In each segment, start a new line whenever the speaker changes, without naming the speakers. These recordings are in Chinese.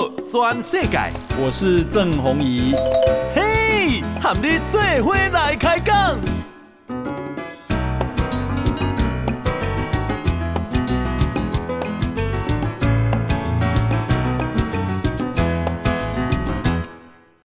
报全世界，
我是郑弘仪。
嘿，和你做伙来开讲。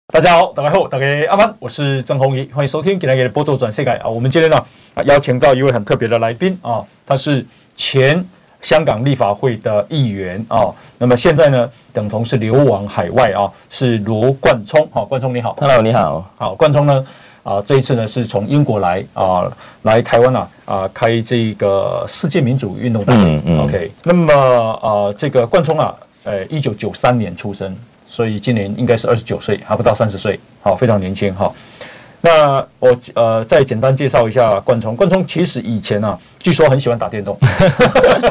大家好，大家好，大家阿曼，我是郑弘仪，欢迎收听今天的报道全世界啊。我们今天呢啊邀请到一位很特别的来宾啊，他是前。香港立法会的议员啊，那么现在呢，等同是流亡海外啊，是罗冠聪。好，冠聪你好
，Hello，你好，
好，冠聪呢，啊，这一次呢是从英国来啊，来台湾啊，啊，开这个世界民主运动大会。嗯嗯。OK，那么啊，这个冠聪啊，呃，一九九三年出生，所以今年应该是二十九岁，还不到三十岁，好，非常年轻哈。那我呃再简单介绍一下冠聪。冠聪其实以前啊，据说很喜欢打电动，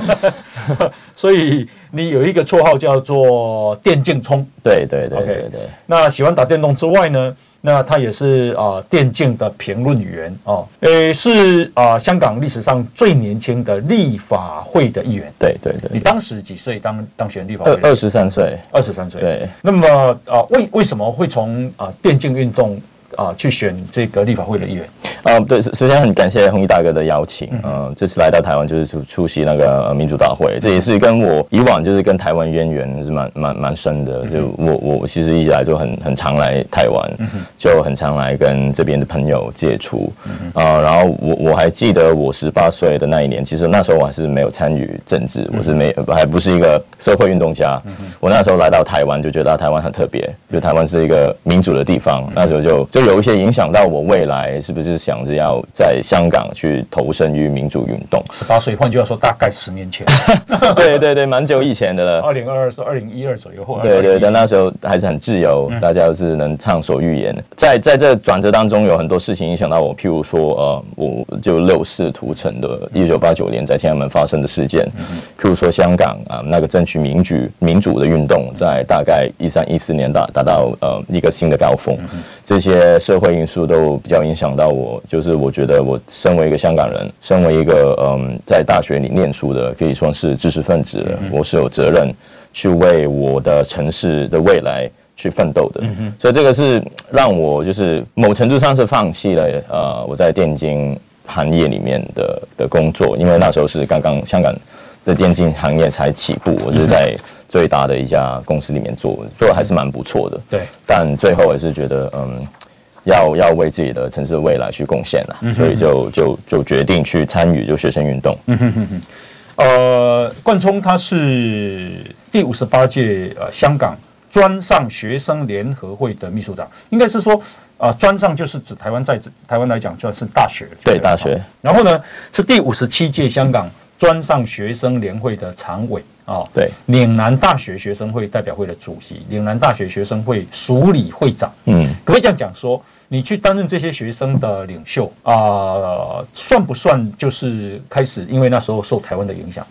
所以你有一个绰号叫做“电竞聪”。
对对对对对，对。
那喜欢打电动之外呢，那他也是啊、呃、电竞的评论员哦，诶是啊、呃、香港历史上最年轻的立法会的议员。
对对对，对。
你当时几岁当当选立法会？
二二十三岁。
二十三岁。
对。
那么啊、呃、为为什么会从啊、呃、电竞运动？啊，去选这个立法会的议员。
啊，对，首先很感谢弘仪大哥的邀请。嗯、呃，这次来到台湾就是出出席那个民主大会，这也是跟我以往就是跟台湾渊源是蛮蛮蛮深的。就我我其实一直来就很很常来台湾，就很常来跟这边的朋友接触。啊、呃，然后我我还记得我十八岁的那一年，其实那时候我还是没有参与政治，我是没还不是一个社会运动家。我那时候来到台湾就觉得台湾很特别，就台湾是一个民主的地方。那时候就就有一些影响到我未来是不是想着要在香港去投身于民主运动。
十八岁，换句话说，大概十年前。
对对对，蛮久以前的了。
二零二二是二零一二左右，或
对对但，那时候还是很自由，大家都是能畅所欲言。在在这转折当中，有很多事情影响到我，譬如说，呃，我就六四屠城的一九八九年在天安门发生的事件，譬如说香港啊，那个争取民主民主的运动，在大概一三一四年达达到呃一个新的高峰，这些社会因素都比较影响到我，就是我觉得我身为一个香港人，身为一个嗯在大学里念书的，可以说是知识分子的，我是有责任去为我的城市的未来去奋斗的。所以这个是让我就是某程度上是放弃了呃我在电竞行业里面的的工作，因为那时候是刚刚香港的电竞行业才起步，我是在最大的一家公司里面做，做的还是蛮不错的。对，但最后也是觉得嗯。要要为自己的城市的未来去贡献了，所以就就就决定去参与就学生运动。嗯哼哼哼。
呃，冠聪他是第五十八届呃香港专上学生联合会的秘书长，应该是说啊专上就是指台湾在台湾来讲就是大学，
对大学。
然后呢是第五十七届香港专上学生联会的常委啊，对，岭南大学学生会代表会的主席，岭南大学学生会署理会长。嗯，可不可以这样讲说？你去担任这些学生的领袖啊、呃，算不算就是开始？因为那时候受台湾的影响，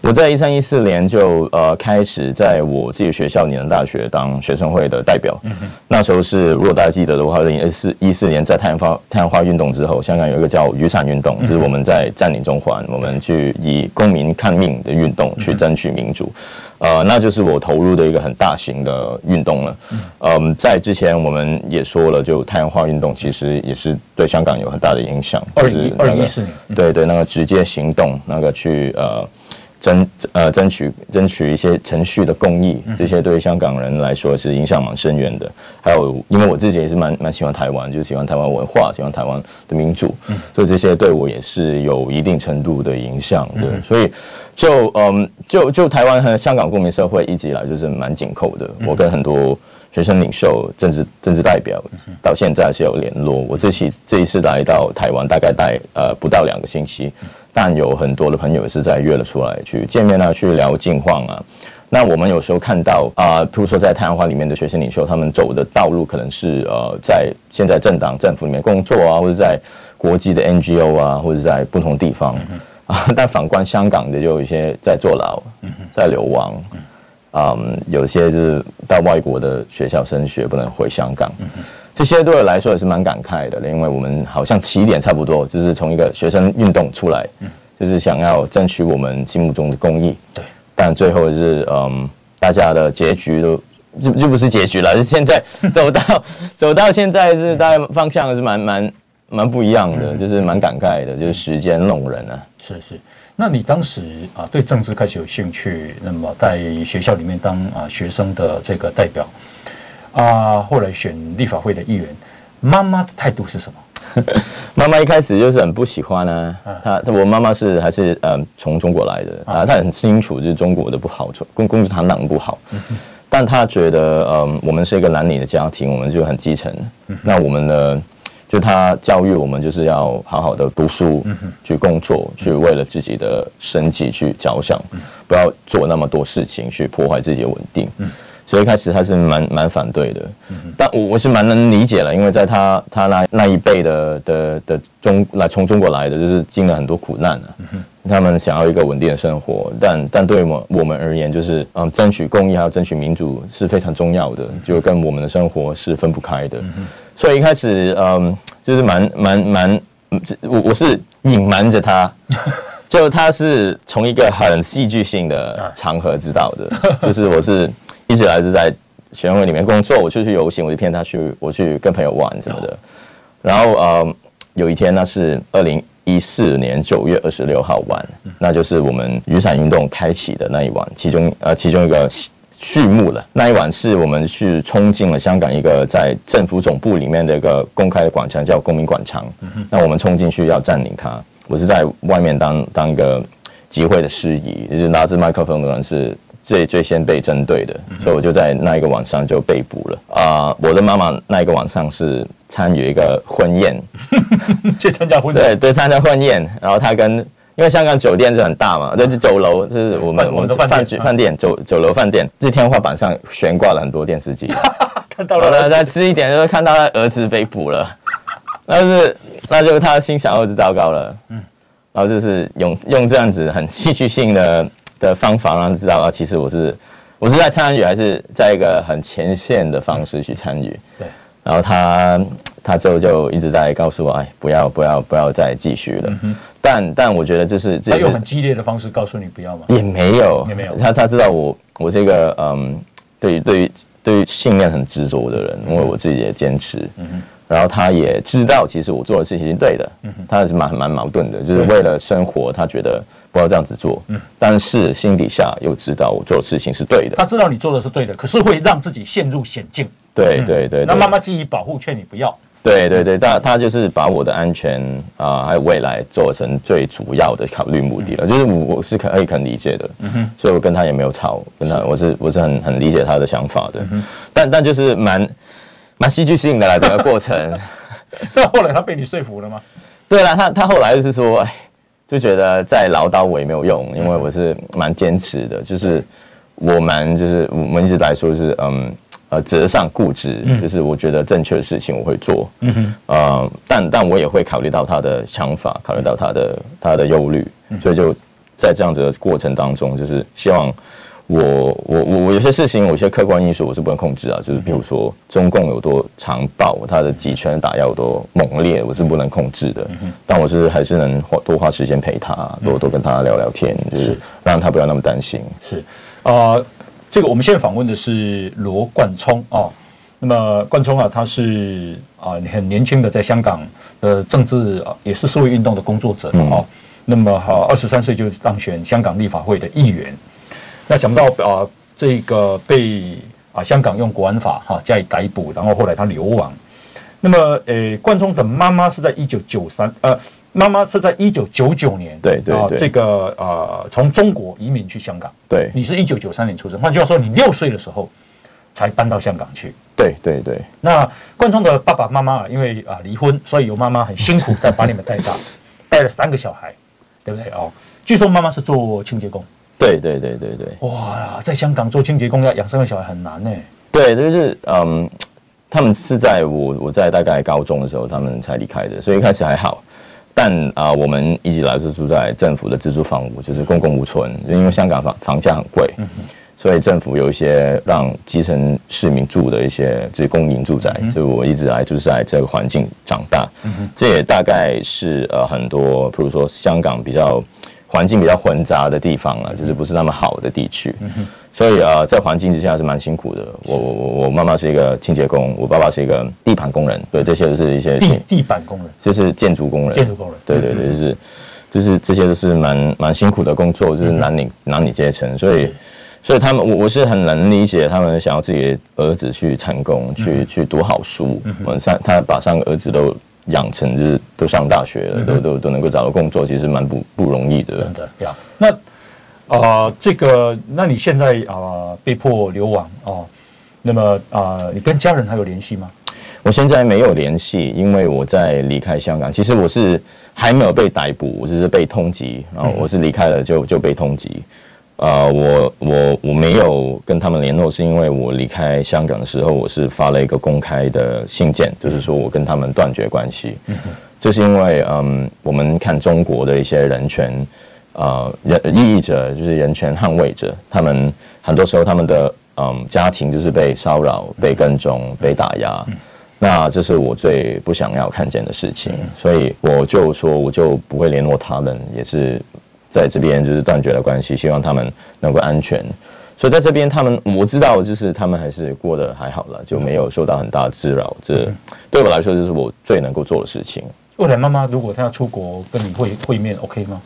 我在一三一四年就呃开始在我自己学校岭南大学当学生会的代表。嗯、那时候是如果大家记得的话，二零一四一四年在太阳花太阳花运动之后，香港有一个叫雨伞运动，就是我们在占领中环，我们去以公民抗命的运动去争取民主。呃，那就是我投入的一个很大型的运动了。嗯，在之前我们也说了，就太阳花运动其实也是对香港有很大的影响。
二零二零一四年，
对对，那个直接行动，那个去呃。争呃争取争取一些程序的公义，这些对香港人来说是影响蛮深远的。还有，因为我自己也是蛮蛮喜欢台湾，就喜欢台湾文化，喜欢台湾的民主，所以这些对我也是有一定程度的影响对。所以就嗯，就就台湾和香港公民社会一直以来就是蛮紧扣的。我跟很多学生领袖、政治政治代表到现在是有联络。我这期这一次来到台湾，大概待呃不到两个星期。但有很多的朋友也是在约了出来去见面啊，去聊近况啊。那我们有时候看到啊，譬如说在太阳花里面的学生领袖，他们走的道路可能是呃，在现在政党政府里面工作啊，或者在国际的 NGO 啊，或者在不同地方啊。但反观香港的，就有一些在坐牢，在流亡，嗯，有些是到外国的学校升学，不能回香港。这些对我来说也是蛮感慨的，因为我们好像起点差不多，就是从一个学生运动出来，就是想要争取我们心目中的公益。对，但最后是嗯，大家的结局都就就不是结局了。是现在 走到走到现在是大概方向是蛮蛮蛮不一样的，就是蛮感慨的，就是时间弄人啊。
是是，那你当时啊对政治开始有兴趣，那么在学校里面当啊学生的这个代表啊，后来选立法会的议员，妈妈的态度是什么？
妈妈一开始就是很不喜欢呢、啊。她我妈妈是还是嗯从中国来的啊，她很清楚就是中国的不好，共共产党党不好。但她觉得嗯我们是一个男女的家庭，我们就很基层。那我们呢，就他教育我们就是要好好的读书，去工作，去为了自己的生计去着想，不要做那么多事情去破坏自己的稳定。所以一开始他是蛮蛮反对的，但我我是蛮能理解了，因为在他他那那一辈的的的中来从中国来的，就是经了很多苦难啊，他们想要一个稳定的生活，但但对我我们而言，就是嗯争取公益还有争取民主是非常重要的，就跟我们的生活是分不开的，所以一开始嗯就是蛮蛮蛮，我我是隐瞒着他，就他是从一个很戏剧性的场合知道的，就是我是。一直来是在学生会里面工作，我就去游行，我就骗他去，我去跟朋友玩什么的。然后呃，有一天那是二零一四年九月二十六号晚，那就是我们雨伞运动开启的那一晚，其中呃其中一个序幕了。那一晚是我们去冲进了香港一个在政府总部里面的一个公开的广场，叫公民广场。那我们冲进去要占领它，我是在外面当当一个集会的司仪，就是拿着麦克风的人是。最最先被针对的，所以我就在那一个晚上就被捕了啊、呃！我的妈妈那一个晚上是参与一个婚宴，
去参加婚宴，
对对，参加婚宴。然后她跟因为香港酒店是很大嘛，就是酒楼，就是我们我们的饭局饭店酒酒楼饭店，这天花板上悬挂了很多电视机，
看到了。
再吃一点，就是看到他儿子被捕了，那是那就他心想儿子糟糕了，嗯，然后就是用用这样子很戏剧性的。的方法让他知道啊，其实我是我是在参与，还是在一个很前线的方式去参与。对，然后他他之后就一直在告诉我，哎，不要不要不要再继续了。但但我觉得这是这是
他用很激烈的方式告诉你不要吗？
也没有，
也没有。
他他知道我我这个嗯，对于对于对于信念很执着的人，因为我自己也坚持。嗯然后他也知道，其实我做的事情是对的。嗯，他是蛮蛮矛盾的，就是为了生活，他觉得不要这样子做。嗯，但是心底下又知道我做的事情是对的。
他知道你做的是对的，可是会让自己陷入险境。
对对对。
那妈妈基于保护，劝你不要。
对对对，但他就是把我的安全啊，还有未来做成最主要的考虑目的了。就是我我是可以很理解的。嗯哼。所以我跟他也没有吵，跟他我是我是很很理解他的想法的。嗯。但但就是蛮。蛮戏剧性的啦，整个过程。
那后来他被你说服了吗？
对了，他他后来就是说，哎，就觉得再唠叨我也没有用，因为我是蛮坚持的，就是我蛮就是我们一直来说是嗯呃择善固执，就是我觉得正确的事情我会做，嗯哼，呃，但但我也会考虑到他的想法，考虑到他的他的忧虑，所以就在这样子的过程当中，就是希望。我我我我有些事情，有些客观因素我是不能控制啊，就是比如说中共有多残暴，他的集权打压有多猛烈，我是不能控制的。但我是还是能花多花时间陪他，多多跟他聊聊天，就是让他不要那么担心。
是啊、呃，这个我们现在访问的是罗冠聪啊。那么冠聪啊，他是啊很年轻的在香港的政治啊，也是社会运动的工作者啊。嗯、那么哈，二十三岁就当选香港立法会的议员。那想不到啊，这个被啊香港用国安法哈加以逮捕，然后后来他流亡。那么，呃，冠聪的妈妈是在一九九三，呃，妈妈是在一九九九年，
对对对，
这个呃从中国移民去香港。
对，
你是一九九三年出生，换句话说，你六岁的时候才搬到香港去。
对对对。
那冠聪的爸爸妈妈啊，因为啊离婚，所以由妈妈很辛苦在把你们带大，带了三个小孩，对不对哦？据说妈妈是做清洁工。
对对对对对，
哇，在香港做清洁工要养三个小孩很难呢。
对，就是嗯，他们是在我我在大概高中的时候，他们才离开的，所以一开始还好。但啊、呃，我们一直来是住在政府的自住房屋，就是公共屋邨，因为香港房房价很贵，所以政府有一些让基层市民住的一些这公营住宅，所以我一直来就是在这个环境长大。这也大概是呃很多，比如说香港比较。环境比较混杂的地方啊，就是不是那么好的地区，所以啊，在环境之下是蛮辛苦的。我我我我妈妈是一个清洁工，我爸爸是一个地盘工人，对，这些都是一些
地地板工人，
就是建筑工人，
建筑工人，
对对对，就是就是这些都是蛮蛮辛苦的工作，就是男女男女阶层，所以所以他们我我是很能理解他们想要自己的儿子去成功，去去读好书，我三他把三个儿子都。养成就是都上大学了，都都都能够找到工作，其实蛮不不容易的。
真的呀。那啊、呃，这个，那你现在啊、呃、被迫流亡哦，那么啊、呃，你跟家人还有联系吗？
我现在没有联系，因为我在离开香港。其实我是还没有被逮捕，我只是被通缉，然后我是离开了就就被通缉。啊、呃，我我我没有跟他们联络，是因为我离开香港的时候，我是发了一个公开的信件，就是说我跟他们断绝关系。就是因为嗯，我们看中国的一些人权啊，人异议者就是人权捍卫者，他们很多时候他们的嗯家庭就是被骚扰、被跟踪、被打压，那这是我最不想要看见的事情，所以我就说我就不会联络他们，也是。在这边就是断绝了关系，希望他们能够安全。所以在这边，他们我知道，就是他们还是过得还好了，就没有受到很大的滋扰。这对我来说，就是我最能够做的事情。
未来妈妈如果她要出国跟你会会面，OK 吗？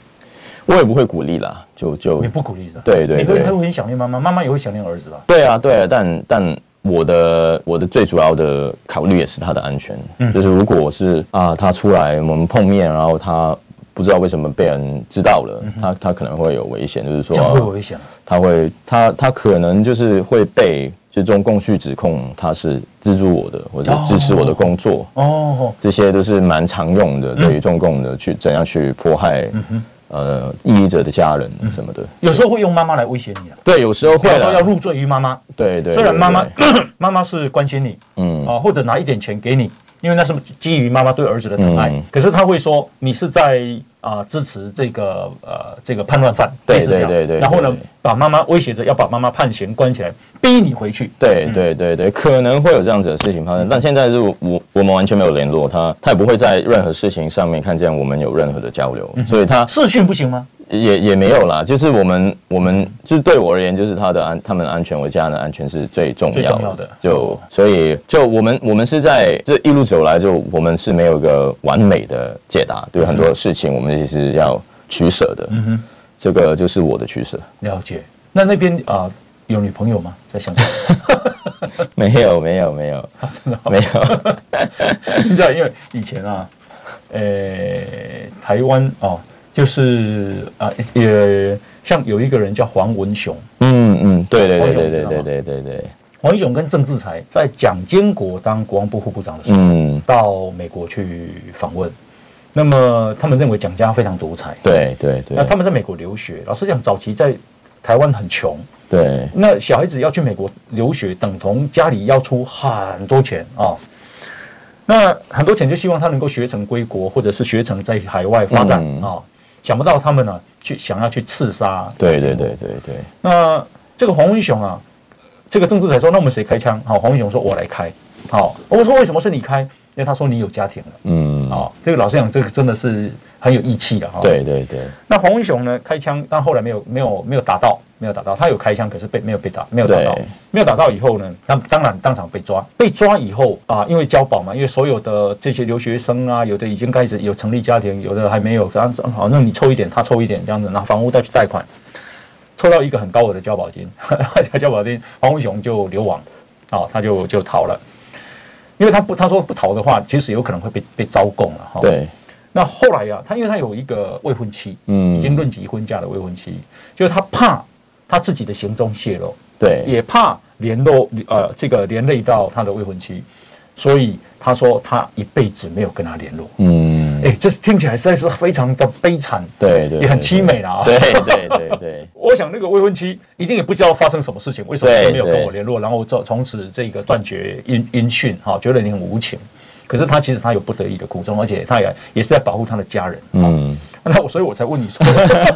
我也不会鼓励啦，就就
你不鼓励的。
对对对，
每个人会很想念妈妈，妈妈也会想念儿子吧？
对啊，对啊，但但我的我的最主要的考虑也是他的安全。嗯，就是如果是啊，他出来我们碰面，然后他。不知道为什么被人知道了，他他可能会有危险，就是说
会有危险，
他会他他可能就是会被就中共去指控他是资助我的或者支持我的工作哦，这些都是蛮常用的，对于中共的去怎样去迫害呃抑郁者的家人什么的，
有时候会用妈妈来威胁你啊，
对，有时候会
说要入罪于妈妈，
对对，
虽然妈妈 妈妈是关心你，嗯。啊，或者拿一点钱给你。因为那是基于妈妈对儿子的疼爱，嗯、可是他会说你是在啊、呃、支持这个呃这个叛乱犯，
对对对对，对，
然后呢把妈妈威胁着要把妈妈判刑关起来，逼你回去，
对对对对，可能会有这样子的事情发生，但现在是我我们完全没有联络他，他也不会在任何事情上面看见我们有任何的交流，所以他
视讯不行吗？
也也没有啦，就是我们我们就是对我而言，就是他的安他们的安全，我家人的安全是最重要的。就所以就我们我们是在这一路走来，就我们是没有一个完美的解答，对很多事情我们其实要取舍的。嗯哼，这个就是我的取舍。
了解。那那边啊有女朋友吗？在香港？
没有没有没 有，
真的
没有。
你知道，因为以前啊，呃，台湾哦。就是啊，也像有一个人叫黄文雄，
嗯嗯，对对对对对对对对对。
黄文雄跟郑志才在蒋经国当国防部副部长的时候，嗯，到美国去访问。那么他们认为蒋家非常独裁，
对对对。
那他们在美国留学，老实讲，早期在台湾很穷，
对。
那小孩子要去美国留学，等同家里要出很多钱啊。那很多钱就希望他能够学成归国，或者是学成在海外发展啊。想不到他们呢，去想要去刺杀。
对对对对对。
那这个黄文雄啊，这个郑志才说，那我们谁开枪？好，黄文雄说，我来开。好，我说为什么是你开？因为他说你有家庭了。嗯。好，这个老实讲，这个真的是很有义气的哈。
对对对。
那黄文雄呢，开枪，但后来没有没有没有打到。没有打到，他有开枪，可是被没有被打，没有打到，对没有打到以后呢，那当然当场被抓。被抓以后啊，因为交保嘛，因为所有的这些留学生啊，有的已经开始有成立家庭，有的还没有。这样子好，那你抽一点，他抽一点，这样子拿房屋再去贷款，抽到一个很高额的交保金，交保金，黄文雄就流亡，啊，他就就逃了，因为他不他说不逃的话，其实有可能会被被招供了哈。
对。
那后来呀、啊，他因为他有一个未婚妻，嗯，已经论及婚嫁的未婚妻，就是他怕。他自己的行踪泄露，
对，
也怕联络呃这个连累到他的未婚妻，所以他说他一辈子没有跟他联络。嗯，哎，这是听起来实在是非常的悲惨，
对对，
也很凄美了啊。
对对对对，
我想那个未婚妻一定也不知道发生什么事情，为什么没有跟我联络，然后从从此这个断绝音音讯，哈，觉得你很无情。可是他其实他有不得已的苦衷，而且他也也是在保护他的家人。嗯，那我所以我才问你说，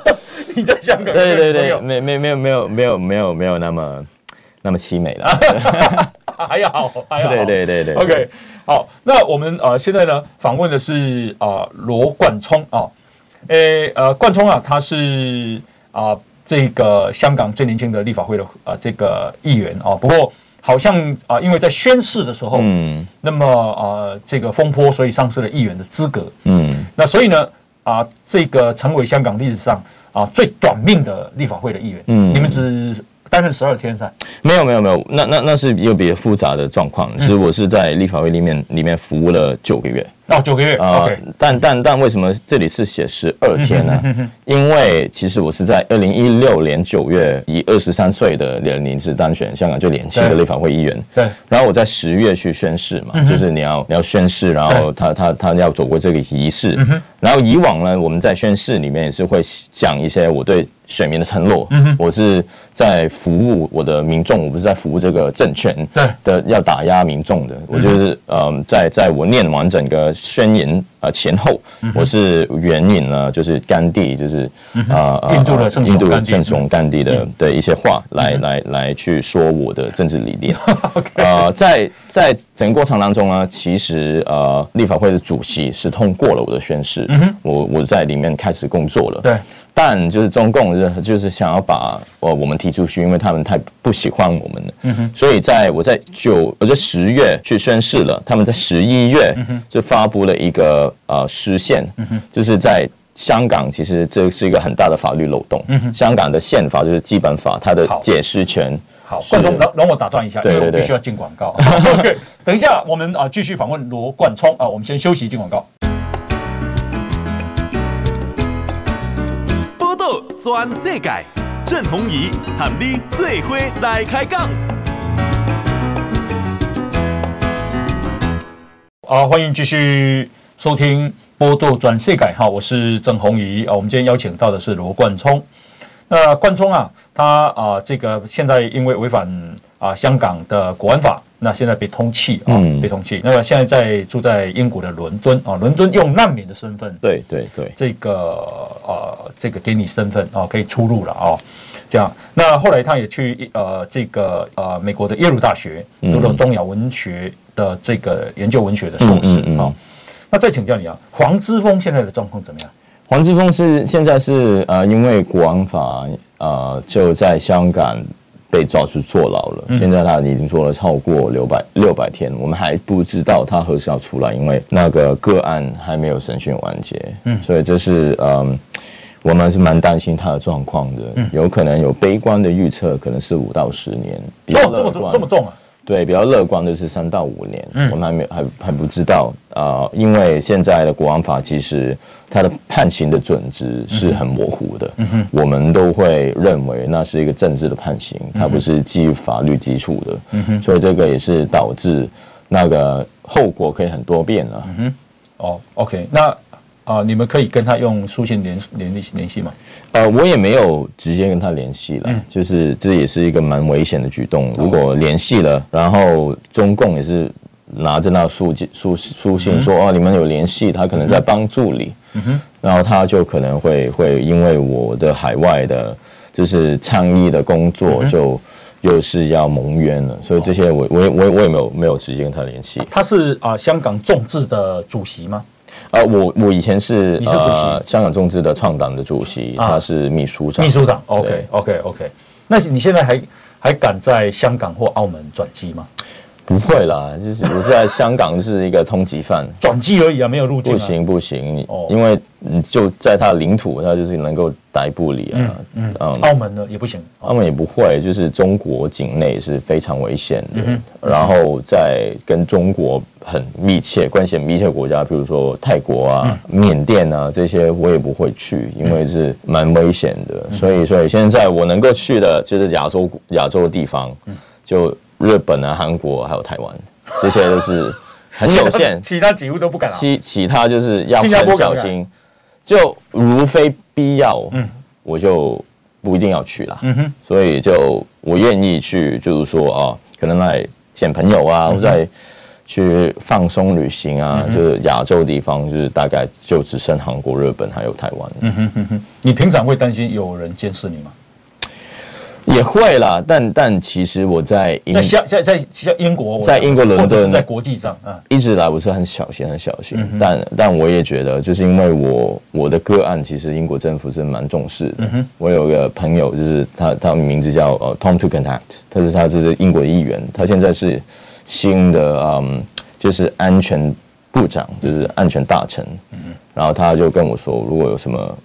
你在香港？
对对对，没没没有没有没有没有没有那么那么凄美了，
还要好还要好。
对对对对。
OK，好，那我们呃现在呢访问的是啊罗冠聪啊，诶呃，冠聪啊，他是啊、呃、这个香港最年轻的立法会的啊、呃、这个议员啊、哦，不过好像啊、呃，因为在宣誓的时候，嗯，那么啊、呃、这个风波，所以丧失了议员的资格，嗯，那所以呢啊、呃、这个成为香港历史上啊、呃、最短命的立法会的议员，嗯，你们只。担任十二天噻？
没有没有没有，那那那是又比较复杂的状况。其实我是在立法会里面里面服务了九个月。
哦，九个月啊、呃。
但但但为什么这里是写十二天呢？因为其实我是在二零一六年九月以二十三岁的年龄是当选香港最年轻的立法会议员。对。然后我在十月去宣誓嘛，就是你要你要宣誓，然后他他他要走过这个仪式。然后以往呢，我们在宣誓里面也是会讲一些我对。选民的承诺，我是在服务我的民众，我不是在服务这个政权的要打压民众的。我就是嗯，在在我念完整个宣言啊前后，我是援引了就是甘地，就是啊印度的印度的圣雄甘地的的一些话来来来去说我的政治理念。呃，在在整个过程当中呢，其实呃立法会的主席是通过了我的宣誓，我我在里面开始工作了。对。但就是中共就是想要把我我们踢出去，因为他们太不喜欢我们了。嗯哼。所以在我在九我在十月去宣誓了，他们在十一月就发布了一个呃释宪，就是在香港其实这是一个很大的法律漏洞。嗯哼。香港的宪法就是基本法，它的解释权。
好，冠聪，容容我打断一下，因为我必须要进广告。OK，等一下我们啊继续访问罗冠聪啊，我们先休息进广告。
转世界，郑鸿仪喊你做伙来开讲。
啊，欢迎继续收听《波多转世界》哈，我是郑鸿仪啊。我们今天邀请到的是罗冠聪。那冠聪啊，他啊，这个现在因为违反啊香港的国安法。那现在被通缉啊，被通缉。那么现在在住在英国的伦敦啊，伦敦用难民的身份，
对对对，
这个呃，这个给你身份啊，可以出入了啊，这样。那后来他也去呃，这个呃，美国的耶鲁大学读了东亚文学的这个研究文学的硕士啊。那再请教你啊，黄之锋现在的状况怎么样？
黄之锋是现在是呃，因为国安法呃，就在香港。被抓去坐牢了，现在他已经坐了超过六百六百天，我们还不知道他何时要出来，因为那个个案还没有审讯完结，嗯，所以这是嗯，我们是蛮担心他的状况的，有可能有悲观的预测，可能是五到十年，
哦，这么重这么重啊。
对，比较乐观的是三到五年，嗯、我们还没还还不知道啊、呃，因为现在的国安法其实它的判刑的准则是很模糊的，嗯，我们都会认为那是一个政治的判刑，它不是基于法律基础的，嗯，所以这个也是导致那个后果可以很多变了，嗯哼，
哦，OK，那。啊，你们可以跟他用书信联联系联系吗？
呃，我也没有直接跟他联系了，嗯、就是这也是一个蛮危险的举动。如果联系了，然后中共也是拿着那书书书信说、嗯、哦，你们有联系，他可能在帮助你，嗯，然后他就可能会会因为我的海外的，就是倡议的工作，就又是要蒙冤了。所以这些我我我我也没有没有直接跟他联系。
他是啊，香港众志的主席吗？
呃，我我以前是你是主席，呃、香港中资的创党的主席，啊、他是秘书长。
秘书长，OK OK OK。那你现在还还敢在香港或澳门转机吗？
不会啦，就是我在香港是一个通缉犯，
转机而已啊，没有入境、啊。
不行不行，哦、因为你就在他的领土，他就是能够逮捕你啊。嗯
澳门呢也不行，
澳门也不会，就是中国境内是非常危险的。嗯然后在跟中国。很密切关系很密切的国家，比如说泰国啊、缅甸啊这些，我也不会去，因为是蛮危险的。所以，所以现在我能够去的就是亚洲亚洲的地方，就日本啊、韩国还有台湾，这些都是 很有限，
其他几乎都不敢。
其其他就是要很小心，就如非必要，嗯我就不一定要去了。所以就我愿意去，就是说啊，可能来见朋友啊，或者。去放松旅行啊，嗯、就是亚洲地方，就是大概就只剩韩国、日本还有台湾。嗯哼
哼哼，你平常会担心有人监视你吗？
也会啦，但但其实我在
在在在英国，
在英国伦敦，
在国际上啊，
一直来我是很小心很小心，但但我也觉得，就是因为我我的个案，其实英国政府是蛮重视的。我有个朋友，就是他他名字叫呃 Tom to Contact，他是他是英国议员，他现在是新的嗯，就是安全部长，就是安全大臣。然后他就跟我说，如果有什么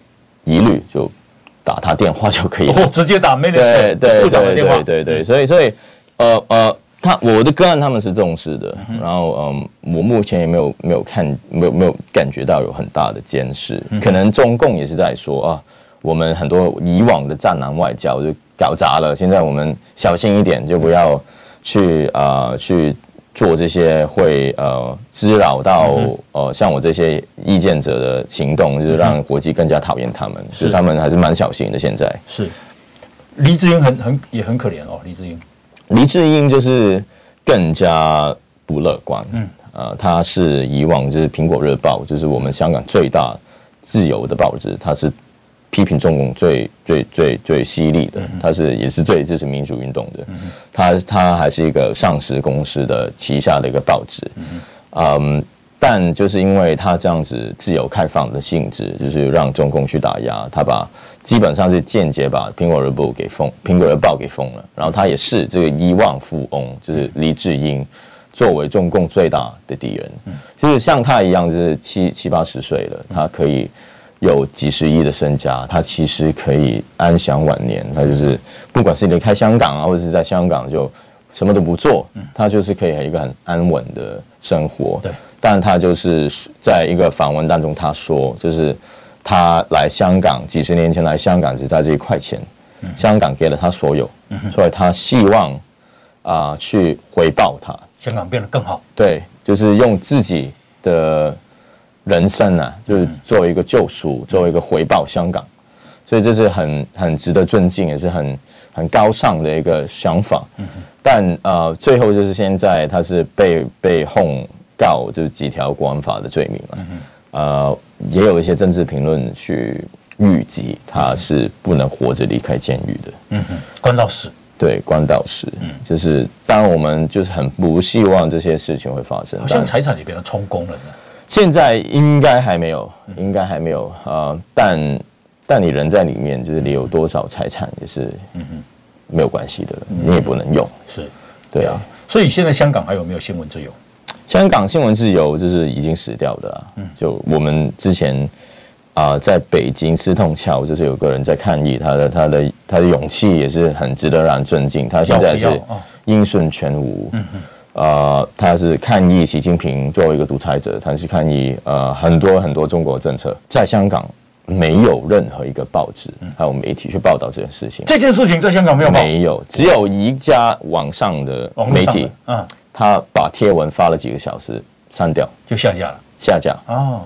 疑虑就。打他电话就可以了，
哦，直接打 minister
对对对对对对，所以所以呃呃，他我的个案他们是重视的，然后嗯，我目前也没有没有看没有没有感觉到有很大的监视，可能中共也是在说啊，我们很多以往的战狼外交就搞砸了，现在我们小心一点，就不要去啊、呃、去。做这些会呃滋扰到呃像我这些意见者的行动，就是让国际更加讨厌他们，所以他们还是蛮小心的。现在
是黎智英很很也很可怜哦，黎智英，
黎智英就是更加不乐观。嗯，呃，他是以往就是《苹果日报》，就是我们香港最大自由的报纸，他是。批评中共最最最最犀利的，他是也是最支持民主运动的，他他还是一个上市公司的旗下的一个报纸，嗯，但就是因为他这样子自由开放的性质，就是让中共去打压，他把基本上是间接把苹果日报给封，苹果日报给封了，然后他也是这个亿万富翁，就是黎智英作为中共最大的敌人，就是像他一样，就是七七八十岁了，他可以。有几十亿的身家，他其实可以安享晚年。他就是不管是离开香港啊，或者是在香港就什么都不做，他就是可以有一个很安稳的生活。对，但他就是在一个访问当中，他说，就是他来香港几十年前来香港只在这一块钱，香港给了他所有，所以他希望啊、呃、去回报他，
香港变得更好。
对，就是用自己的。人生、啊，就是作为一个救赎，作为一个回报香港，所以这是很很值得尊敬，也是很很高尚的一个想法。但呃，最后就是现在他是被被控告就是几条国安法的罪名嘛。呃，也有一些政治评论去预计他是不能活着离开监狱的。
嗯哼，关到死。
对，关到死。嗯，就是当然我们就是很不希望这些事情会发生。
好像财产也被他充公了呢。
现在应该还没有，应该还没有啊、呃。但但你人在里面，就是你有多少财产也是，没有关系的，你也不能用。是，对啊。
所以现在香港还有没有新闻自由？
香港新闻自由就是已经死掉的啊。就我们之前啊、呃，在北京四通桥，就是有个人在抗议，他的他的他的勇气也是很值得让人尊敬。他现在是音讯全无。嗯嗯呃，他是抗议习近平作为一个独裁者，他是抗议呃很多很多中国政策，在香港没有任何一个报纸还有媒体去报道这件事情。
这件事情在香港没有报？
没有，只有一家网上的媒体，嗯，他把贴文发了几个小时，删掉
就下架了，
下架哦。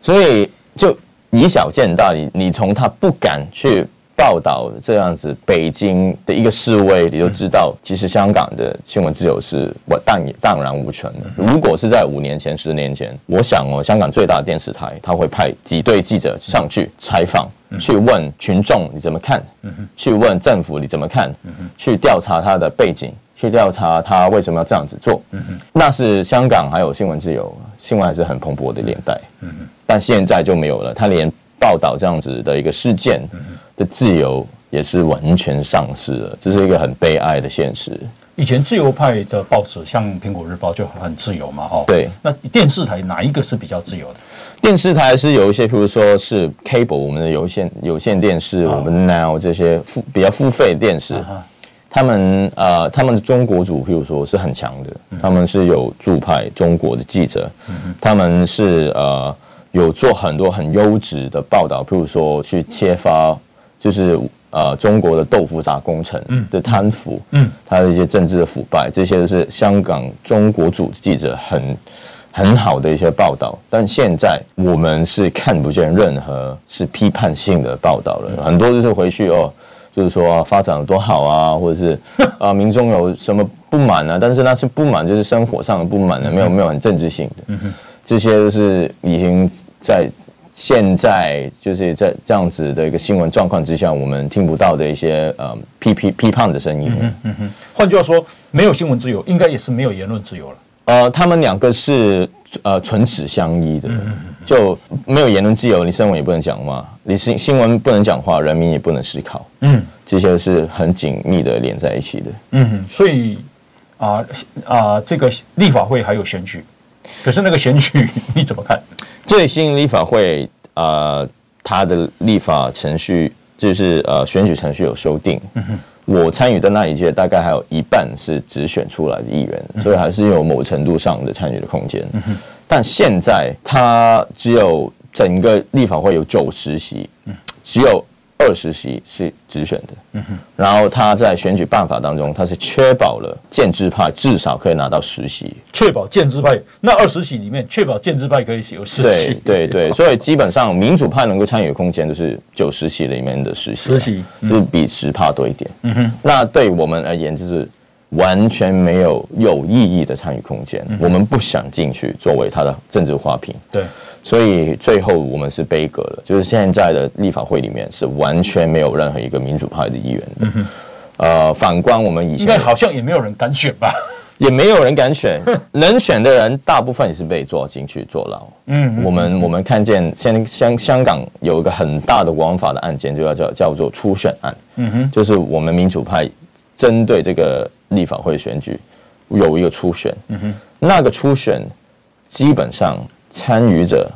所以就以小见大，你你从他不敢去。报道这样子，北京的一个示威，你就知道，其实香港的新闻自由是我荡荡然无存的。如果是在五年前、十年前，我想哦，香港最大的电视台，他会派几队记者上去采访，去问群众你怎么看，去问政府你怎么看，去调查他的背景，去调查他为什么要这样子做。那是香港还有新闻自由，新闻还是很蓬勃的年代。但现在就没有了，他连报道这样子的一个事件。的自由也是完全丧失了，这是一个很悲哀的现实。
以前自由派的报纸，像《苹果日报》就很自由嘛，哦，
对。
那电视台哪一个是比较自由的？
电视台是有一些，譬如说是 cable，我们的有线有线电视，我们 now 这些付比较付费电视，他们呃，他们的中国组，譬如说是很强的，他们是有驻派中国的记者，他们是呃有做很多很优质的报道，譬如说去揭发。就是呃，中国的豆腐渣工程的贪腐，嗯，他的一些政治的腐败，这些都是香港中国组记者很很好的一些报道。但现在我们是看不见任何是批判性的报道了，很多就是回去哦，就是说发展有多好啊，或者是 啊，民众有什么不满啊，但是那是不满，就是生活上的不满的，没有没有很政治性的，这些都是已经在。现在就是在这样子的一个新闻状况之下，我们听不到的一些呃批批批判的声音。嗯
嗯嗯。换句话说，没有新闻自由，应该也是没有言论自由了。
呃，他们两个是呃唇齿相依的，就没有言论自由，你新闻也不能讲话，你新新闻不能讲话，人民也不能思考。嗯，这些是很紧密的连在一起的。
嗯，所以啊啊、呃呃，这个立法会还有选举，可是那个选举你怎么看？
最新立法会啊、呃，它的立法程序就是呃选举程序有修订。嗯哼。我参与的那一届，大概还有一半是直选出来的议员，所以还是有某程度上的参与的空间。但现在它只有整个立法会有九十席，只有。二十席是直选的，嗯哼，然后他在选举办法当中，他是确保了建制派至少可以拿到十席，
确保建制派那二十席里面，确保建制派可以有十席，
对对对，所以基本上民主派能够参与的空间就是九十席里面的十席，
十席
就是比十趴多一点，嗯哼，那对我们而言就是完全没有有意义的参与空间，我们不想进去作为他的政治花瓶，
对。
所以最后我们是悲歌了，就是现在的立法会里面是完全没有任何一个民主派的议员的。嗯、呃，反观我们以前，
应该好像也没有人敢选吧？
也没有人敢选，能选的人大部分也是被抓进去坐牢。嗯，我们我们看见现香香港有一个很大的国安法的案件，就要叫叫做初选案。嗯哼，就是我们民主派针对这个立法会选举有一个初选。嗯哼，那个初选基本上。参与者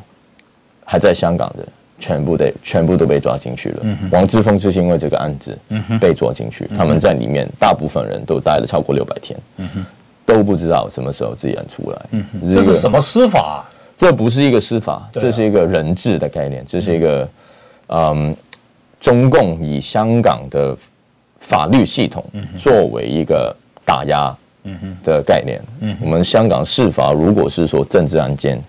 还在香港的，全部得全部都被抓进去了。嗯、王之峰就是因为这个案子被抓进去，嗯、他们在里面大部分人都待了超过六百天，嗯、都不知道什么时候自己能出来。嗯、
这是什么司法、啊？
这不是一个司法，这是一个人治的概念，这是一个嗯，中共以香港的法律系统作为一个打压的概念。嗯我们香港司法如果是说政治案件。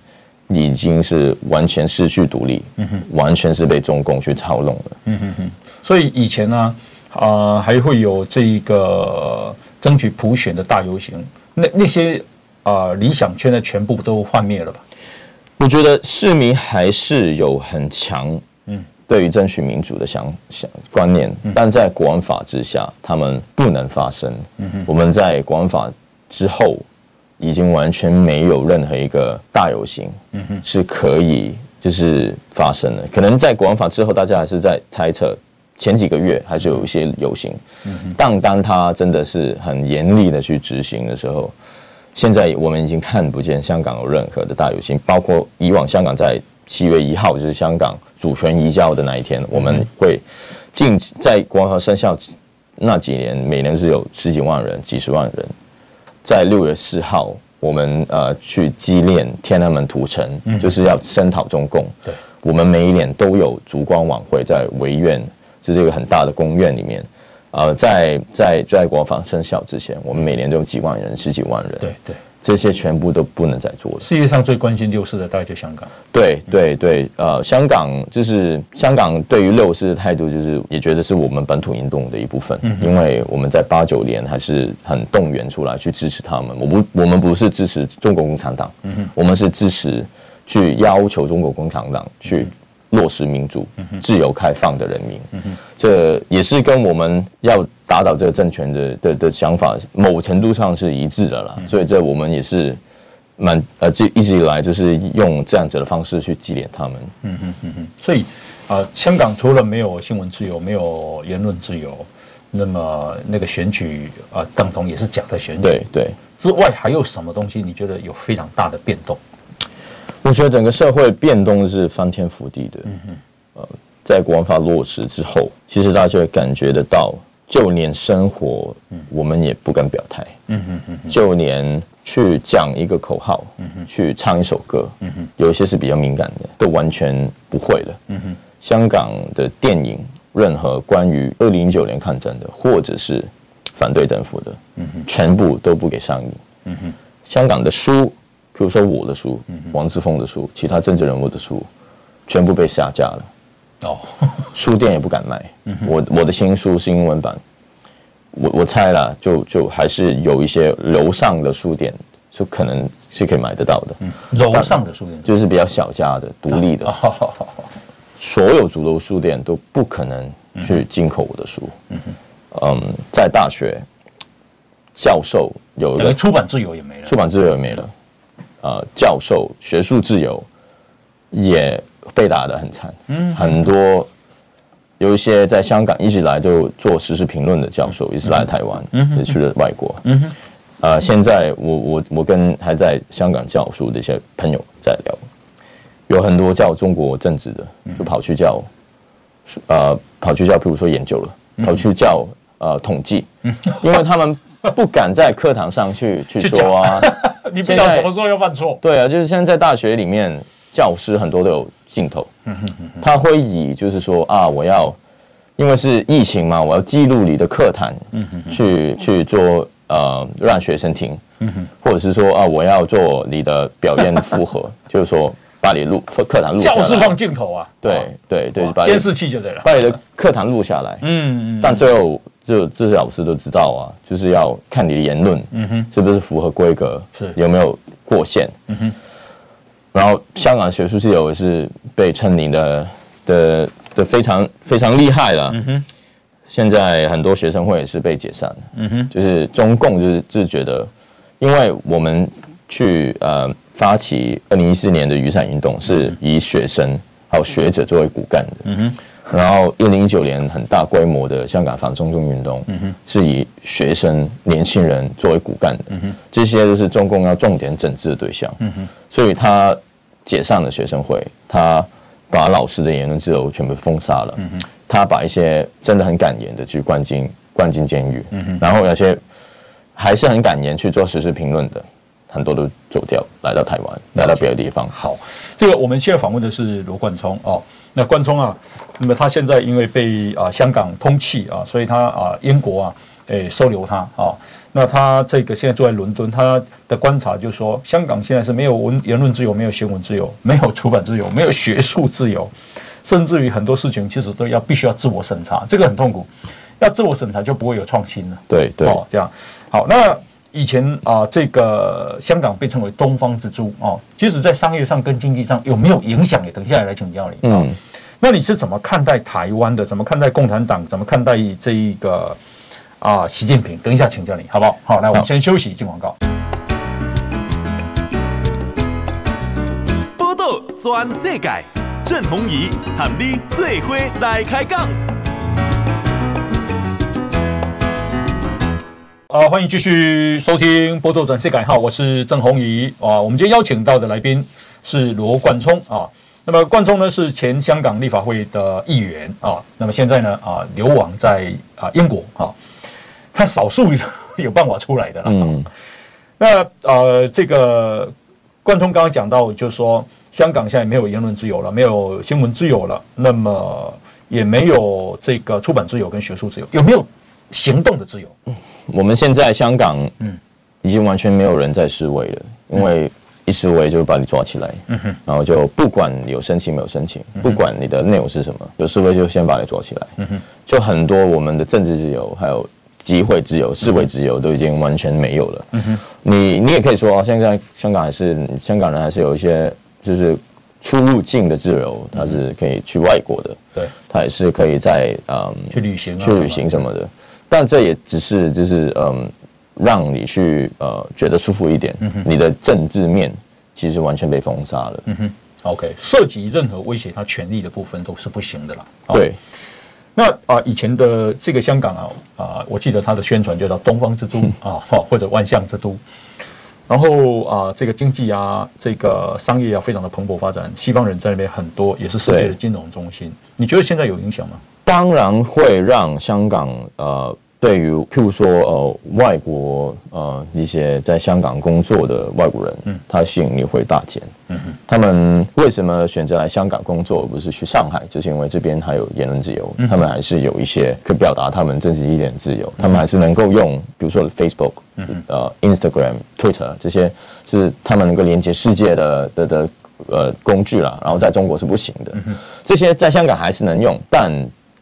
已经是完全失去独立，嗯哼，完全是被中共去操弄了，嗯哼
哼。所以以前呢，啊、呃，还会有这一个争取普选的大游行，那那些啊、呃、理想圈的全部都幻灭了吧？
我觉得市民还是有很强，嗯，对于争取民主的想想观念，但在国安法之下，他们不能发生。嗯，我们在国安法之后。已经完全没有任何一个大游行，是可以就是发生的。可能在国安法之后，大家还是在猜测，前几个月还是有一些游行。但当他真的是很严厉的去执行的时候，现在我们已经看不见香港有任何的大游行。包括以往香港在七月一号就是香港主权移交的那一天，我们会进在国安法生效那几年，每年是有十几万人、几十万人。在六月四号，我们呃去纪念天安门屠城，嗯、就是要声讨中共。对，我们每一年都有烛光晚会在维院，就是一个很大的公园里面。呃，在在在国防生效之前，我们每年都有几万人、十几万人。对对。这些全部都不能再做了。
世界上最关心六四的大概就香港。
对对对，呃，香港就是香港对于六四的态度，就是也觉得是我们本土运动的一部分。嗯，因为我们在八九年还是很动员出来去支持他们。我不，我们不是支持中国共产党，嗯哼，我们是支持去要求中国共产党去落实民主、自由、开放的人民。嗯哼，这也是跟我们要。打倒这个政权的的的想法，某程度上是一致的了，所以这我们也是蛮呃，这一直以来就是用这样子的方式去纪念他们。
嗯嗯嗯嗯。所以啊、呃，香港除了没有新闻自由，没有言论自由，那么那个选举啊，等同也是假的选举。
对对。
之外还有什么东西？你觉得有非常大的变动？
我觉得整个社会变动是翻天覆地的。嗯哼。呃，在国安法落实之后，其实大家就会感觉得到。就连生活，我们也不敢表态。就连去讲一个口号，去唱一首歌，有一些是比较敏感的，都完全不会了。香港的电影，任何关于二零零九年抗战的，或者是反对政府的，全部都不给上映。香港的书，比如说我的书，王之峰的书，其他政治人物的书，全部被下架了。哦，书店也不敢卖。我我的新书是英文版，我我猜了，就就还是有一些楼上的书店就可能是可以买得到的。
嗯，楼上的书店
就是比较小家的、独立的。所有主流书店都不可能去进口我的书。嗯嗯，在大学教授有一个
出版自由也没了，
出版自由也没了。呃，教授学术自由也被打得很惨。嗯，很多。有一些在香港一直来就做时事评论的教授，也是来台湾，也去了外国。嗯哼，呃，现在我我我跟还在香港教书的一些朋友在聊，有很多叫中国政治的，就跑去叫，呃，跑去叫，比如说研究了，跑去叫呃统计，因为他们不敢在课堂上去去说啊，
你不知道什么时候要犯错。
对啊，就是现在在大学里面。教师很多都有镜头，他会以就是说啊，我要因为是疫情嘛，我要记录你的课堂，去去做呃让学生听，或者是说啊，我要做你的表演复合，就是说把你录课堂录下来。
教室放镜头啊？
对对对，
监视器就对了，
把你的课堂录下来。嗯，但最后就这些老师都知道啊，就是要看你的言论，嗯哼是不是符合规格，是有没有过线。嗯哼。然后，香港学术自由也是被称名的的的非常非常厉害了。嗯哼，现在很多学生会也是被解散。嗯哼，就是中共就是就是觉得，因为我们去呃发起二零一四年的雨伞运动，是以学生还有学者作为骨干的。嗯哼，然后二零一九年很大规模的香港反中中运动，嗯哼，是以学生年轻人作为骨干的。嗯哼，这些都是中共要重点整治的对象。嗯哼，所以他。解散了学生会，他把老师的言论自由全部封杀了。嗯、哼他把一些真的很敢言的去关进关进监狱。嗯、哼然后有些还是很敢言去做时事评论的，很多都走掉，来到台湾，来到别的地方。
好，这个我们现在访问的是罗冠聪哦。那冠聪啊，那么他现在因为被啊香港通缉啊，所以他啊英国啊。诶，收留他啊！那他这个现在住在伦敦，他的观察就是说，香港现在是没有文言论自由，没有新闻自由，没有出版自由，没有学术自由，甚至于很多事情其实都要必须要自我审查，这个很痛苦。要自我审查就不会有创新了。
对对，
哦，这样好。那以前啊，这个香港被称为东方之珠哦，即使在商业上跟经济上有没有影响？也等下来来请教你。嗯，那你是怎么看待台湾的？怎么看待共产党？怎么看待这一个？啊，习近平，等一下请教你，好不好？好，来，我们先休息，进广告。
报道全世界，郑弘仪喊你最伙来开讲。
啊，欢迎继续收听《波道全世改》哈，我是郑弘仪啊。我们今天邀请到的来宾是罗冠聪啊。那么冠聪呢是前香港立法会的议员啊。那么现在呢啊，流亡在啊英国啊。他少数有办法出来的了。嗯，那呃，这个冠聪刚刚讲到，就是说香港现在没有言论自由了，没有新闻自由了，那么也没有这个出版自由跟学术自由，有没有行动的自由？
嗯，我们现在香港，嗯，已经完全没有人在示威了，因为一示威就把你抓起来，然后就不管有申请没有申请，不管你的内容是什么，有示威就先把你抓起来，嗯哼，就很多我们的政治自由还有。集会自由、示威自由都已经完全没有了。嗯哼，你你也可以说，现在香港还是香港人还是有一些就是出入境的自由，他是可以去外国的。对，他也是可以在嗯
去旅行、
去旅行什么的。但这也只是就是嗯让你去呃觉得舒服一点。嗯哼，你的政治面其实完全被封杀了。嗯哼
，OK，涉及任何威胁他权利的部分都是不行的啦。
对。
那啊，以前的这个香港啊啊，我记得它的宣传就叫“东方之珠” 啊，或者“万象之都”。然后啊，这个经济啊，这个商业啊，非常的蓬勃发展。西方人在那边很多，也是世界的金融中心。你觉得现在有影响吗？
当然会让香港呃。对于譬如说呃外国呃一些在香港工作的外国人，嗯，他吸引力会大减，嗯哼，他们为什么选择来香港工作，而不是去上海？就是因为这边还有言论自由，嗯、他们还是有一些可表达他们政治意见自由，嗯、他们还是能够用，比如说 Facebook，嗯，呃 Instagram、Twitter 这些是他们能够连接世界的的的呃工具了，然后在中国是不行的，嗯、这些在香港还是能用，但。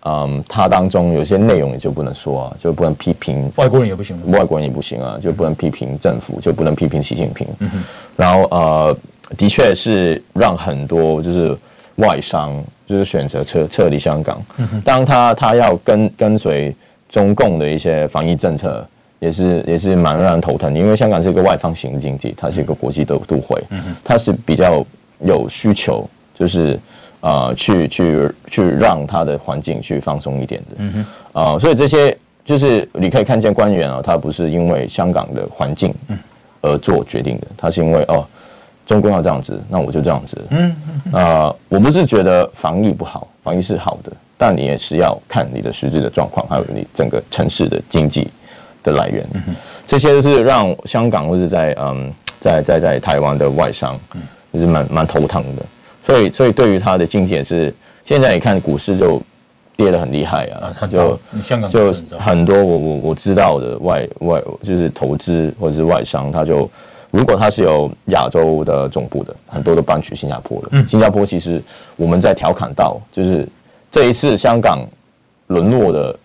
嗯，它当中有些内容你就不能说啊，就不能批评
外国人也不行，
外国人也不行啊，就不能批评政府，就不能批评习近平。嗯、然后呃，的确是让很多就是外商就是选择撤撤离香港。嗯、当他他要跟跟随中共的一些防疫政策，也是也是蛮让人头疼，因为香港是一个外方型经济，它是一个国际都都会，它是比较有需求，就是。啊、呃，去去去让他的环境去放松一点的，啊、嗯呃，所以这些就是你可以看见官员啊，他不是因为香港的环境而做决定的，他是因为哦，中共要这样子，那我就这样子。嗯啊、呃，我不是觉得防疫不好，防疫是好的，但你也是要看你的实质的状况，还有你整个城市的经济的来源，嗯、这些都是让香港或是在嗯在在在台湾的外商，就是蛮蛮头疼的。所以，所以对于他的经济也是，现在你看股市就跌得很厉害啊，啊就
香港
就很多我我我知道的外外就是投资或者是外商，他就如果他是有亚洲的总部的，很多都搬去新加坡了。嗯、新加坡其实我们在调侃到，就是这一次香港沦落的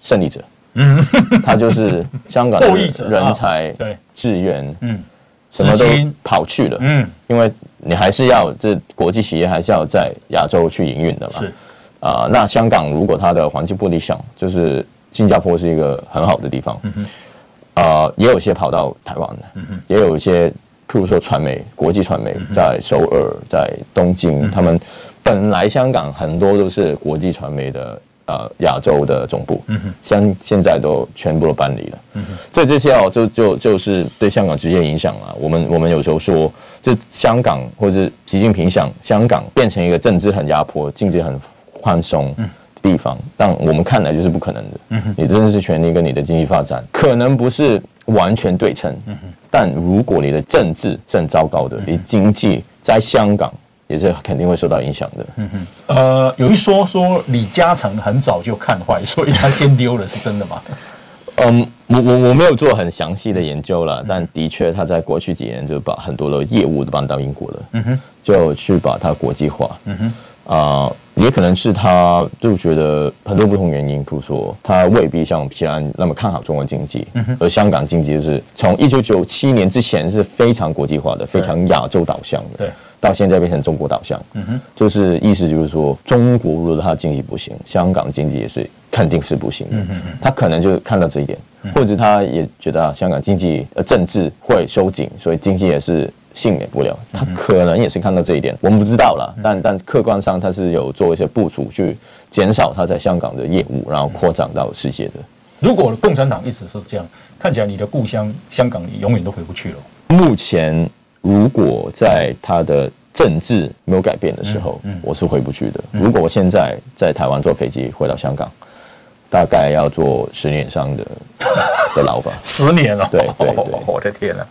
胜利者，嗯，他就是香港的人才对。资源，嗯。什么都跑去了，嗯，因为你还是要这国际企业还是要在亚洲去营运的嘛，是。啊、呃，那香港如果它的环境不理想，就是新加坡是一个很好的地方，嗯哼，啊、呃，也有些跑到台湾的，嗯哼，也有一些，譬如说传媒，国际传媒在首尔、在东京，嗯、他们本来香港很多都是国际传媒的。呃，亚洲的总部，嗯哼，现现在都全部都搬离了，嗯哼，所以这些哦，就就就是对香港直接影响了。我们我们有时候说，就香港或者习近平想香港变成一个政治很压迫、经济很宽松的地方，但我们看来就是不可能的。嗯哼，你的政治权利跟你的经济发展可能不是完全对称，嗯哼，但如果你的政治是很糟糕的，你经济在香港。也是肯定会受到影响的。嗯哼，
呃，有一说说李嘉诚很早就看坏，所以他先丢了，是真的吗？
嗯，我我我没有做很详细的研究了，但的确他在过去几年就把很多的业务都搬到英国了。嗯哼，就去把它国际化。嗯哼，啊、呃，也可能是他就觉得很多不同原因，比如说他未必像皮兰那么看好中国经济。嗯，而香港经济就是从一九九七年之前是非常国际化的，非常亚洲导向的。对。到现在变成中国导向，嗯哼，就是意思就是说，中国如果它经济不行，香港经济也是肯定是不行的。他可能就看到这一点，或者他也觉得香港经济呃政治会收紧，所以经济也是幸免不了。他可能也是看到这一点，我们不知道了。但但客观上，他是有做一些部署去减少他在香港的业务，然后扩展到世界的。
如果共产党一直是这样，看起来你的故乡香港你永远都回不去了。
目前。如果在他的政治没有改变的时候，嗯嗯、我是回不去的。嗯、如果我现在在台湾坐飞机回到香港，大概要坐十年以上的的牢吧。
十年了，
对对对，
我的天呐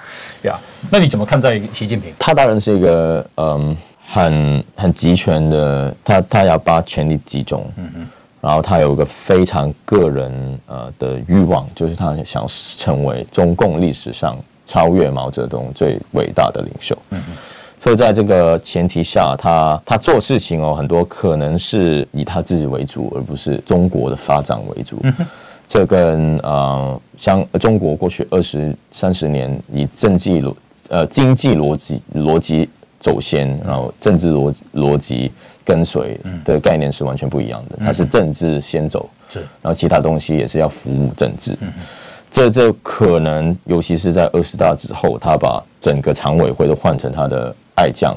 呀！那你怎么看待习近平？
他当然是一个嗯，很很集权的，他他要把权力集中，嗯嗯，然后他有一个非常个人呃的欲望，就是他想成为中共历史上。超越毛泽东最伟大的领袖，嗯嗯，所以在这个前提下，他他做事情哦，很多可能是以他自己为主，而不是中国的发展为主。这跟呃，像中国过去二十三十年以政绩逻呃经济逻辑逻辑走先，然后政治逻逻辑跟随的概念是完全不一样的。它是政治先走，是，然后其他东西也是要服务政治。嗯这这可能，尤其是在二十大之后，他把整个常委会都换成他的爱将，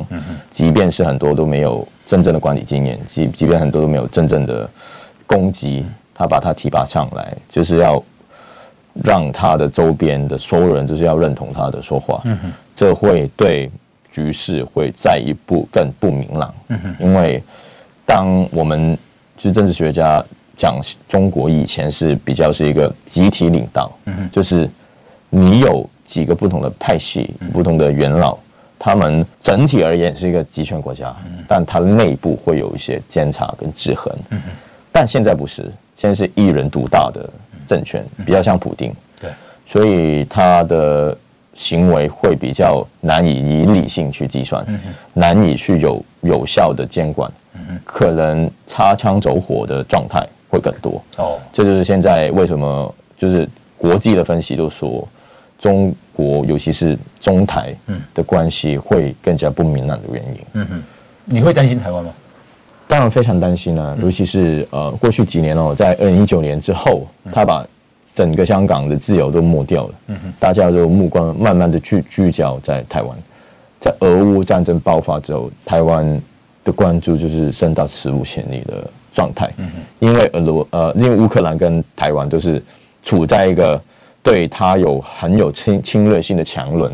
即便是很多都没有真正的管理经验，即即便很多都没有真正的功绩，他把他提拔上来，就是要让他的周边的所有人就是要认同他的说话，这会对局势会再一步更不明朗，因为当我们是政治学家。讲中国以前是比较是一个集体领导，就是你有几个不同的派系、不同的元老，他们整体而言是一个集权国家，但它内部会有一些监察跟制衡。但现在不是，现在是一人独大的政权，比较像普丁。对，所以他的行为会比较难以以理性去计算，难以去有有效的监管，可能擦枪走火的状态。会更多。
哦，
这就是现在为什么就是国际的分析都说，中国尤其是中台的关系会更加不明朗的原因。
嗯哼，你会担心台湾吗？
当然非常担心啊，尤其是呃过去几年哦，在二零一九年之后，他把整个香港的自由都抹掉了。大家就目光慢慢的聚聚焦在台湾，在俄乌战争爆发之后，台湾的关注就是升到史无前例的状态。因为俄罗呃，因为乌克兰跟台湾都是处在一个对他有很有侵侵略性的强轮。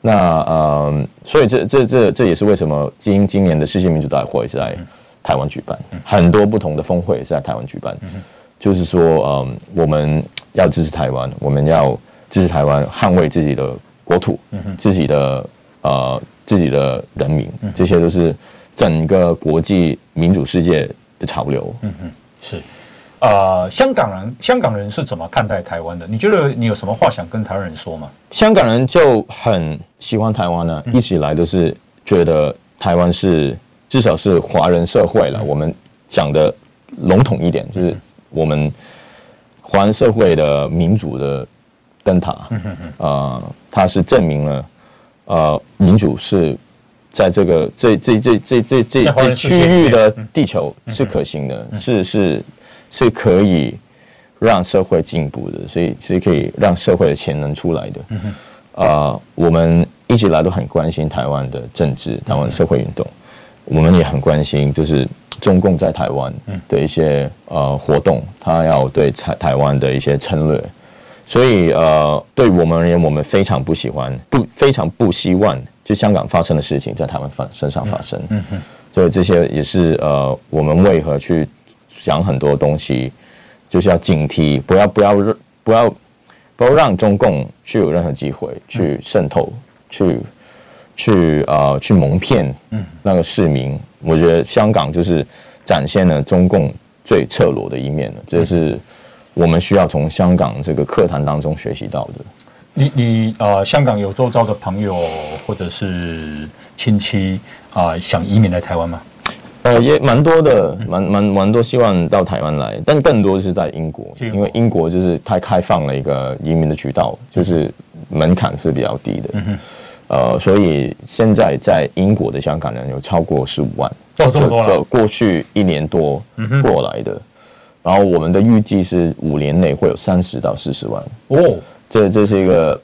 那呃，所以这这这这也是为什么今今年的世界民主大会是在台湾举办，很多不同的峰会是在台湾举办。就是说，嗯，我们要支持台湾，我们要支持台湾，捍卫自己的国土，自己的呃自己的人民，这些都是整个国际民主世界的潮流。
嗯嗯，是。啊、呃，香港人，香港人是怎么看待台湾的？你觉得你有什么话想跟台湾人说吗？
香港人就很喜欢台湾呢，一直以来都是觉得台湾是至少是华人社会了。我们讲的笼统一点，就是。我们华人社会的民主的灯塔，啊、呃，它是证明了，呃，民主是在这个这这这这这这这区域的地球是可行的，是是是可以让社会进步的，所以是可以让社会的潜能出来的。啊、呃，我们一直以来都很关心台湾的政治，台湾社会运动，我们也很关心，就是。中共在台湾的一些呃活动，他要对台台湾的一些侵略，所以呃，对我们而言，我们非常不喜欢，不非常不希望就香港发生的事情在台湾发身上发生。嗯嗯，所以这些也是呃，我们为何去讲很多东西，就是要警惕，不要不要不要不要让中共去有任何机会去渗透，去去呃去蒙骗那个市民。我觉得香港就是展现了中共最赤裸的一面了，这是我们需要从香港这个课堂当中学习到的。
你你啊、呃，香港有周遭的朋友或者是亲戚啊、呃，想移民来台湾吗？
呃，也蛮多的，蛮蛮蛮多希望到台湾来，但更多是在英国，因为英国就是太开放了一个移民的渠道，就是门槛是比较低的。嗯呃，所以现在在英国的香港人有超过十五万，
哦，这么多了。
就过去一年多过来的，然后我们的预计是五年内会有三十到四十万。哦，这这是一个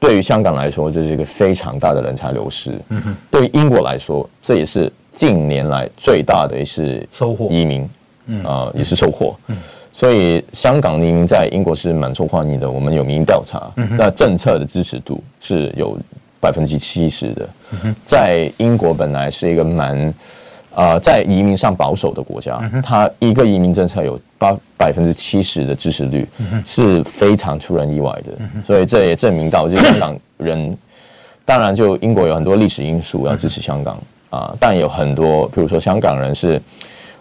对于香港来说，这是一个非常大的人才流失。嗯哼，对于英国来说，这也是近年来最大的一次收获移民，嗯啊，也是收获。嗯，所以香港移民在英国是蛮受欢迎的。我们有民意调查，那政策的支持度是有。百分之七十的，在英国本来是一个蛮啊、呃，在移民上保守的国家，它一个移民政策有八百分之七十的支持率，是非常出人意外的。所以这也证明到，就香港人，当然就英国有很多历史因素要支持香港啊、呃，但有很多，比如说香港人是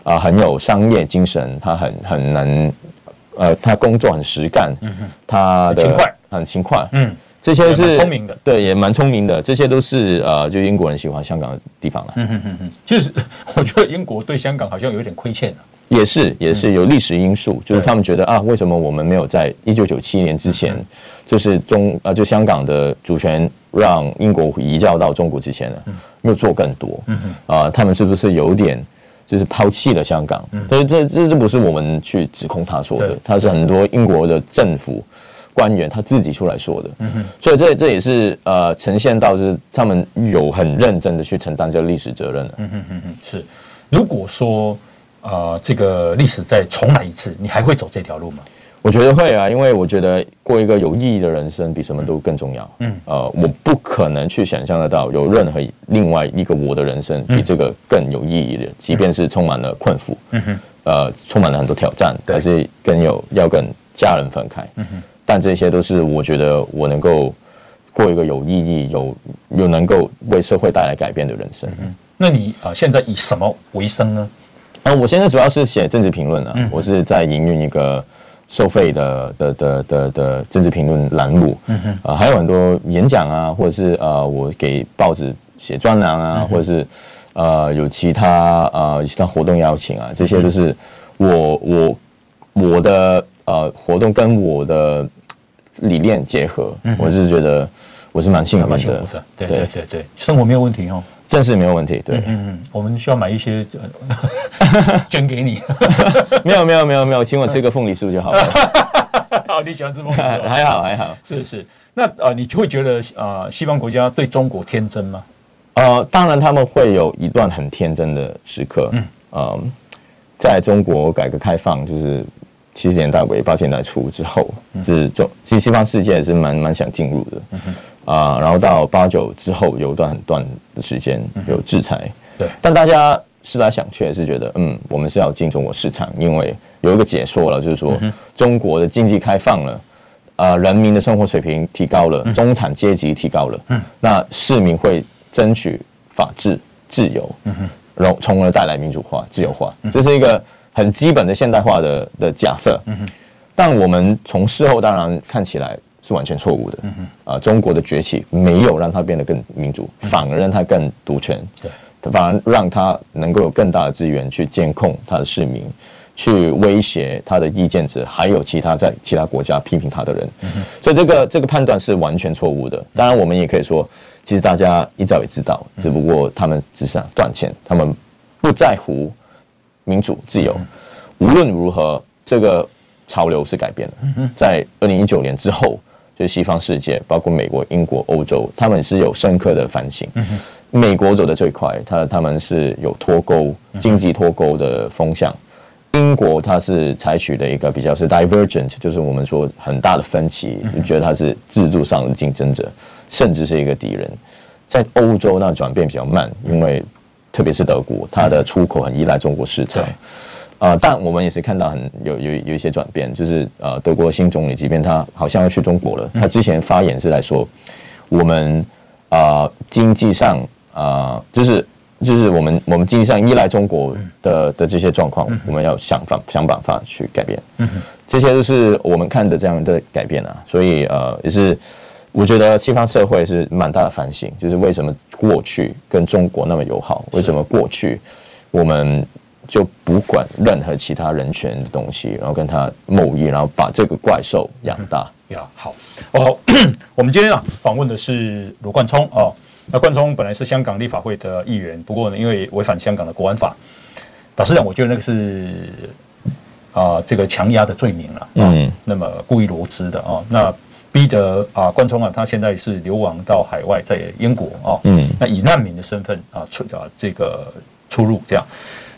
啊、呃、很有商业精神，他很很能呃，他工作很实干，他的
勤快，
很勤快，嗯。这些是聪明的，对，也蛮聪明的。这些都是呃，就英国人喜欢香港的地方了。
就是 我觉得英国对香港好像有点亏欠。
也是，也是有历史因素，就是他们觉得啊，为什么我们没有在一九九七年之前，就是中啊，就香港的主权让英国移交到中国之前呢，没有做更多？啊，他们是不是有点就是抛弃了香港？所以这这这不是我们去指控他说的，他是很多英国的政府。官员他自己出来说的，嗯哼，所以这这也是呃呈现到就是他们有很认真的去承担这个历史责任的，嗯哼
嗯哼，是。如果说呃这个历史再重来一次，你还会走这条路吗？
我觉得会啊，因为我觉得过一个有意义的人生比什么都更重要，嗯，呃，我不可能去想象得到有任何另外一个我的人生比这个更有意义的，即便是充满了困苦，嗯哼，呃，充满了很多挑战，还是更有要跟家人分开，嗯哼。但这些都是我觉得我能够过一个有意义、有又能够为社会带来改变的人生。
嗯，那你啊，现在以什么为生呢？
啊，我现在主要是写政治评论啊，我是在营运一个收费的的的的的政治评论栏目。嗯哼，啊，还有很多演讲啊，或者是呃，我给报纸写专栏啊，或者是呃，有其他呃其他活动邀请啊，这些都是我我。我的呃活动跟我的理念结合，嗯、我是觉得我是蛮幸运的，
的。对对对对，生活没有问题哦，
暂时没有问题。对，
嗯嗯，我们需要买一些 捐给你。
没有没有没有没有，请我吃个凤梨酥就好了。
好，你喜欢吃凤梨酥？
还好还好，
是是。那啊、呃，你就会觉得啊、呃，西方国家对中国天真吗？
呃，当然他们会有一段很天真的时刻。嗯，呃，在中国改革开放就是七十年代尾八十年代初之后，是中其实西方世界也是蛮蛮想进入的。啊、呃，然后到八九之后有一段很短的时间有制裁。嗯、对。但大家思来想去是觉得，嗯，我们是要进中国市场，因为有一个解说了，就是说、嗯、中国的经济开放了。呃，人民的生活水平提高了，中产阶级提高了，嗯，那市民会争取法治、自由，然后从而带来民主化、自由化，这是一个很基本的现代化的的假设，嗯哼，但我们从事后当然看起来是完全错误的，嗯哼，啊，中国的崛起没有让它变得更民主，反而让它更独权，对，反而让它能够有更大的资源去监控它的市民。去威胁他的意见者，还有其他在其他国家批评他的人，嗯、所以这个这个判断是完全错误的。当然，我们也可以说，其实大家一早也知道，只不过他们只想赚钱，他们不在乎民主自由。无论如何，这个潮流是改变了。在二零一九年之后，就西方世界，包括美国、英国、欧洲，他们是有深刻的反省。美国走得最快，他他们是有脱钩、经济脱钩的风向。英国它是采取的一个比较是 divergent，就是我们说很大的分歧，就觉得它是制度上的竞争者，甚至是一个敌人。在欧洲那转变比较慢，因为特别是德国，它的出口很依赖中国市场。啊、呃，但我们也是看到很有有有一些转变，就是呃，德国新总理即便他好像要去中国了，他之前发言是在说，我们啊、呃、经济上啊、呃、就是。就是我们我们经济上依赖中国的的这些状况，我们要想方想办法去改变。这些都是我们看的这样的改变啊。所以呃，也是我觉得西方社会是蛮大的反省，就是为什么过去跟中国那么友好，为什么过去我们就不管任何其他人权的东西，然后跟他贸易，然后把这个怪兽养大。
呀，好，哦，我们今天啊访问的是罗冠聪哦。那冠聪本来是香港立法会的议员，不过呢，因为违反香港的国安法，老实讲，我觉得那个是啊、呃，这个强压的罪名了啊。嗯。那么故意罗织的啊，那逼得啊，关冲啊，他现在是流亡到海外，在英国啊。嗯。那以难民的身份啊出啊这个出入这样。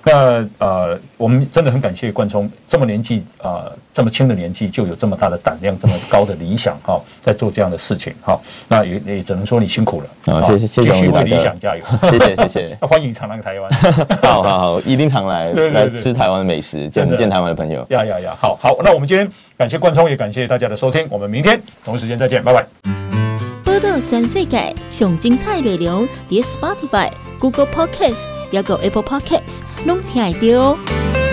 那呃，我们真的很感谢冠聪这么年纪啊、呃，这么轻的年纪就有这么大的胆量，这么高的理想哈、哦，在做这样的事情哈、哦。那也也只能说你辛苦了
啊、哦！谢谢谢谢，继
续为理想加油！
谢 谢谢谢，
欢迎常来台湾，
好好好，一定常来来吃台湾的美食，见见台湾的朋友。
呀呀呀！好好，那我们今天感谢冠聪，也感谢大家的收听，我们明天同一时间再见，拜拜。报道全世界上精彩内容，伫 Spotify、Google Podcasts，还有 Apple Podcasts。拢听得到。